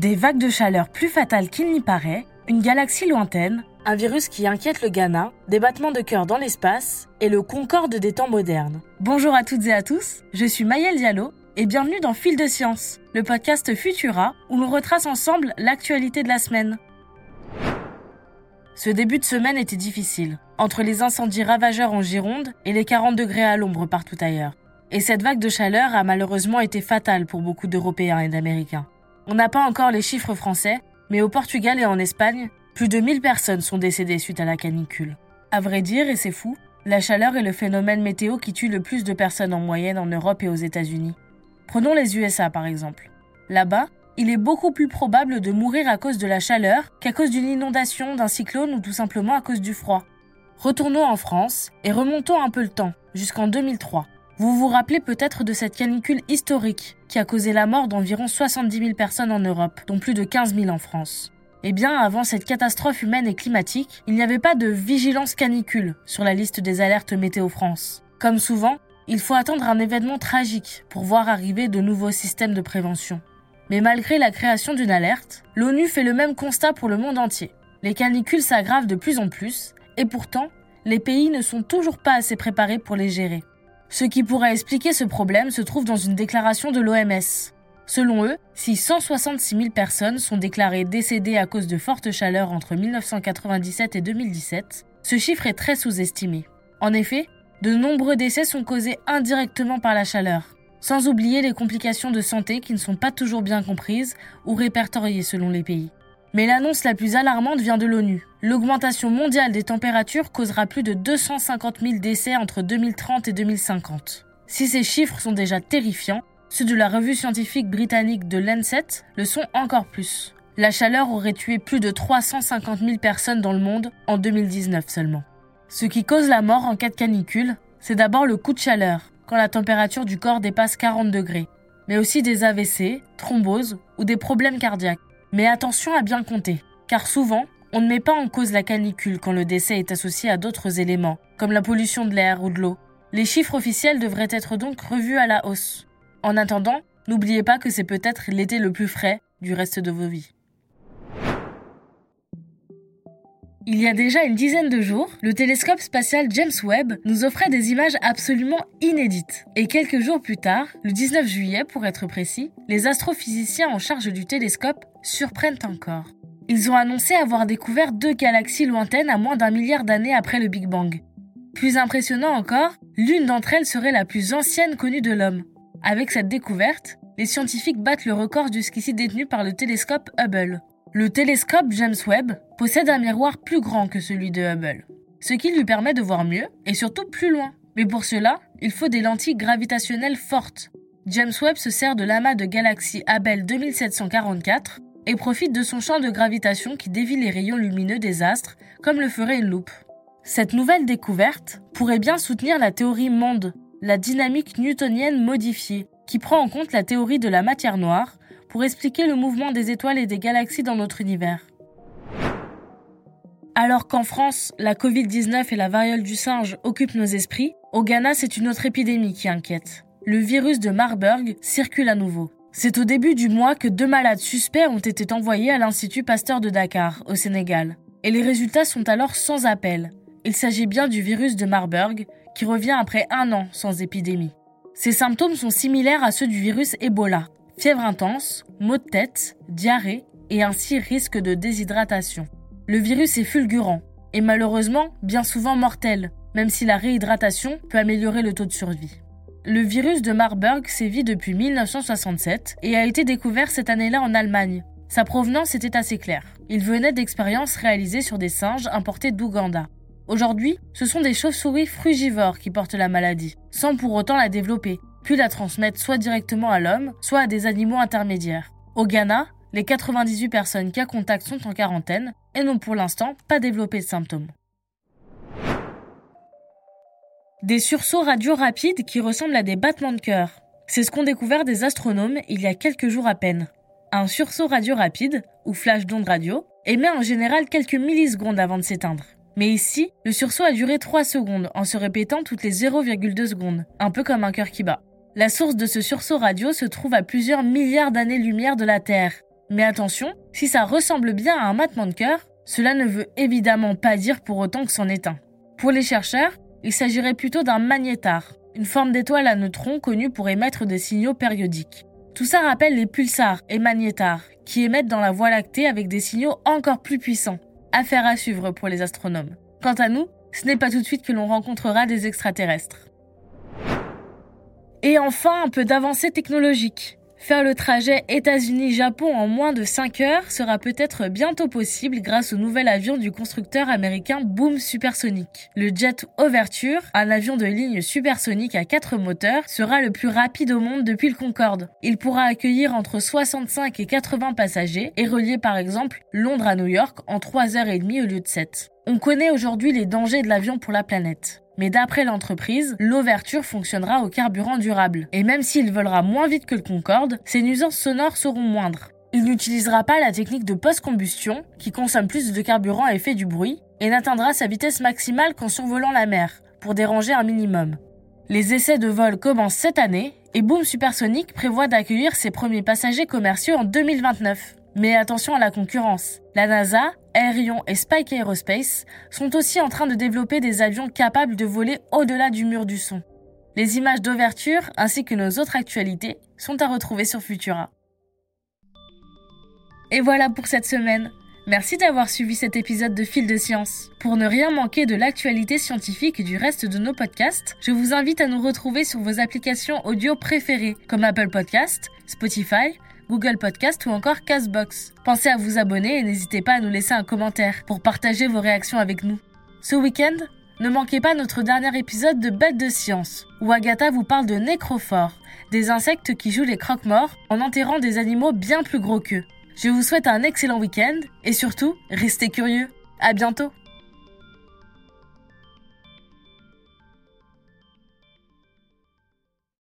Des vagues de chaleur plus fatales qu'il n'y paraît, une galaxie lointaine, un virus qui inquiète le Ghana, des battements de cœur dans l'espace et le concorde des temps modernes. Bonjour à toutes et à tous, je suis Mayel Diallo et bienvenue dans Fil de Science, le podcast Futura où l'on retrace ensemble l'actualité de la semaine. Ce début de semaine était difficile, entre les incendies ravageurs en Gironde et les 40 degrés à l'ombre partout ailleurs. Et cette vague de chaleur a malheureusement été fatale pour beaucoup d'Européens et d'Américains. On n'a pas encore les chiffres français, mais au Portugal et en Espagne, plus de 1000 personnes sont décédées suite à la canicule. À vrai dire, et c'est fou, la chaleur est le phénomène météo qui tue le plus de personnes en moyenne en Europe et aux États-Unis. Prenons les USA par exemple. Là-bas, il est beaucoup plus probable de mourir à cause de la chaleur qu'à cause d'une inondation, d'un cyclone ou tout simplement à cause du froid. Retournons en France et remontons un peu le temps, jusqu'en 2003. Vous vous rappelez peut-être de cette canicule historique qui a causé la mort d'environ 70 000 personnes en Europe, dont plus de 15 000 en France. Eh bien, avant cette catastrophe humaine et climatique, il n'y avait pas de vigilance canicule sur la liste des alertes Météo France. Comme souvent, il faut attendre un événement tragique pour voir arriver de nouveaux systèmes de prévention. Mais malgré la création d'une alerte, l'ONU fait le même constat pour le monde entier. Les canicules s'aggravent de plus en plus, et pourtant, les pays ne sont toujours pas assez préparés pour les gérer. Ce qui pourrait expliquer ce problème se trouve dans une déclaration de l'OMS. Selon eux, si 166 000 personnes sont déclarées décédées à cause de fortes chaleurs entre 1997 et 2017, ce chiffre est très sous-estimé. En effet, de nombreux décès sont causés indirectement par la chaleur, sans oublier les complications de santé qui ne sont pas toujours bien comprises ou répertoriées selon les pays. Mais l'annonce la plus alarmante vient de l'ONU. L'augmentation mondiale des températures causera plus de 250 000 décès entre 2030 et 2050. Si ces chiffres sont déjà terrifiants, ceux de la revue scientifique britannique de Lancet le sont encore plus. La chaleur aurait tué plus de 350 000 personnes dans le monde en 2019 seulement. Ce qui cause la mort en cas de canicule, c'est d'abord le coup de chaleur, quand la température du corps dépasse 40 degrés, mais aussi des AVC, thromboses ou des problèmes cardiaques. Mais attention à bien compter, car souvent, on ne met pas en cause la canicule quand le décès est associé à d'autres éléments, comme la pollution de l'air ou de l'eau. Les chiffres officiels devraient être donc revus à la hausse. En attendant, n'oubliez pas que c'est peut-être l'été le plus frais du reste de vos vies. Il y a déjà une dizaine de jours, le télescope spatial James Webb nous offrait des images absolument inédites. Et quelques jours plus tard, le 19 juillet pour être précis, les astrophysiciens en charge du télescope surprennent encore. Ils ont annoncé avoir découvert deux galaxies lointaines à moins d'un milliard d'années après le Big Bang. Plus impressionnant encore, l'une d'entre elles serait la plus ancienne connue de l'homme. Avec cette découverte, les scientifiques battent le record jusqu'ici détenu par le télescope Hubble. Le télescope James Webb possède un miroir plus grand que celui de Hubble, ce qui lui permet de voir mieux et surtout plus loin. Mais pour cela, il faut des lentilles gravitationnelles fortes. James Webb se sert de l'amas de galaxies Abell 2744 et profite de son champ de gravitation qui dévie les rayons lumineux des astres comme le ferait une loupe. Cette nouvelle découverte pourrait bien soutenir la théorie monde, la dynamique newtonienne modifiée, qui prend en compte la théorie de la matière noire pour expliquer le mouvement des étoiles et des galaxies dans notre univers. Alors qu'en France, la Covid-19 et la variole du singe occupent nos esprits, au Ghana, c'est une autre épidémie qui inquiète. Le virus de Marburg circule à nouveau. C'est au début du mois que deux malades suspects ont été envoyés à l'Institut Pasteur de Dakar, au Sénégal. Et les résultats sont alors sans appel. Il s'agit bien du virus de Marburg, qui revient après un an sans épidémie. Ces symptômes sont similaires à ceux du virus Ebola. Fièvre intense, maux de tête, diarrhée et ainsi risque de déshydratation. Le virus est fulgurant et malheureusement bien souvent mortel, même si la réhydratation peut améliorer le taux de survie. Le virus de Marburg sévit depuis 1967 et a été découvert cette année-là en Allemagne. Sa provenance était assez claire. Il venait d'expériences réalisées sur des singes importés d'Ouganda. Aujourd'hui, ce sont des chauves-souris frugivores qui portent la maladie, sans pour autant la développer, puis la transmettre soit directement à l'homme, soit à des animaux intermédiaires. Au Ghana, les 98 personnes cas contact sont en quarantaine et n'ont pour l'instant pas développé de symptômes. Des sursauts radio rapides qui ressemblent à des battements de cœur. C'est ce qu'ont découvert des astronomes il y a quelques jours à peine. Un sursaut radio rapide, ou flash d'onde radio, émet en général quelques millisecondes avant de s'éteindre. Mais ici, le sursaut a duré 3 secondes en se répétant toutes les 0,2 secondes, un peu comme un cœur qui bat. La source de ce sursaut radio se trouve à plusieurs milliards d'années-lumière de la Terre. Mais attention, si ça ressemble bien à un battement de cœur, cela ne veut évidemment pas dire pour autant que c'en est un. Pour les chercheurs, il s'agirait plutôt d'un magnétar, une forme d'étoile à neutrons connue pour émettre des signaux périodiques. Tout ça rappelle les pulsars et magnétars, qui émettent dans la Voie lactée avec des signaux encore plus puissants. Affaire à suivre pour les astronomes. Quant à nous, ce n'est pas tout de suite que l'on rencontrera des extraterrestres. Et enfin, un peu d'avancée technologique. Faire le trajet États-Unis-Japon en moins de 5 heures sera peut-être bientôt possible grâce au nouvel avion du constructeur américain Boom Supersonic. Le jet Overture, un avion de ligne supersonique à 4 moteurs, sera le plus rapide au monde depuis le Concorde. Il pourra accueillir entre 65 et 80 passagers et relier par exemple Londres à New York en 3h30 au lieu de 7. On connaît aujourd'hui les dangers de l'avion pour la planète. Mais d'après l'entreprise, l'ouverture fonctionnera au carburant durable. Et même s'il volera moins vite que le Concorde, ses nuisances sonores seront moindres. Il n'utilisera pas la technique de post-combustion, qui consomme plus de carburant et fait du bruit, et n'atteindra sa vitesse maximale qu'en survolant la mer, pour déranger un minimum. Les essais de vol commencent cette année, et Boom Supersonic prévoit d'accueillir ses premiers passagers commerciaux en 2029. Mais attention à la concurrence. La NASA, Aerion et Spike Aerospace sont aussi en train de développer des avions capables de voler au-delà du mur du son. Les images d'ouverture ainsi que nos autres actualités sont à retrouver sur Futura. Et voilà pour cette semaine. Merci d'avoir suivi cet épisode de Fil de Science. Pour ne rien manquer de l'actualité scientifique du reste de nos podcasts, je vous invite à nous retrouver sur vos applications audio préférées comme Apple Podcast, Spotify, Google Podcast ou encore Castbox. Pensez à vous abonner et n'hésitez pas à nous laisser un commentaire pour partager vos réactions avec nous. Ce week-end, ne manquez pas notre dernier épisode de Bêtes de science, où Agatha vous parle de nécrophores, des insectes qui jouent les croque-morts en enterrant des animaux bien plus gros qu'eux. Je vous souhaite un excellent week-end et surtout, restez curieux. À bientôt!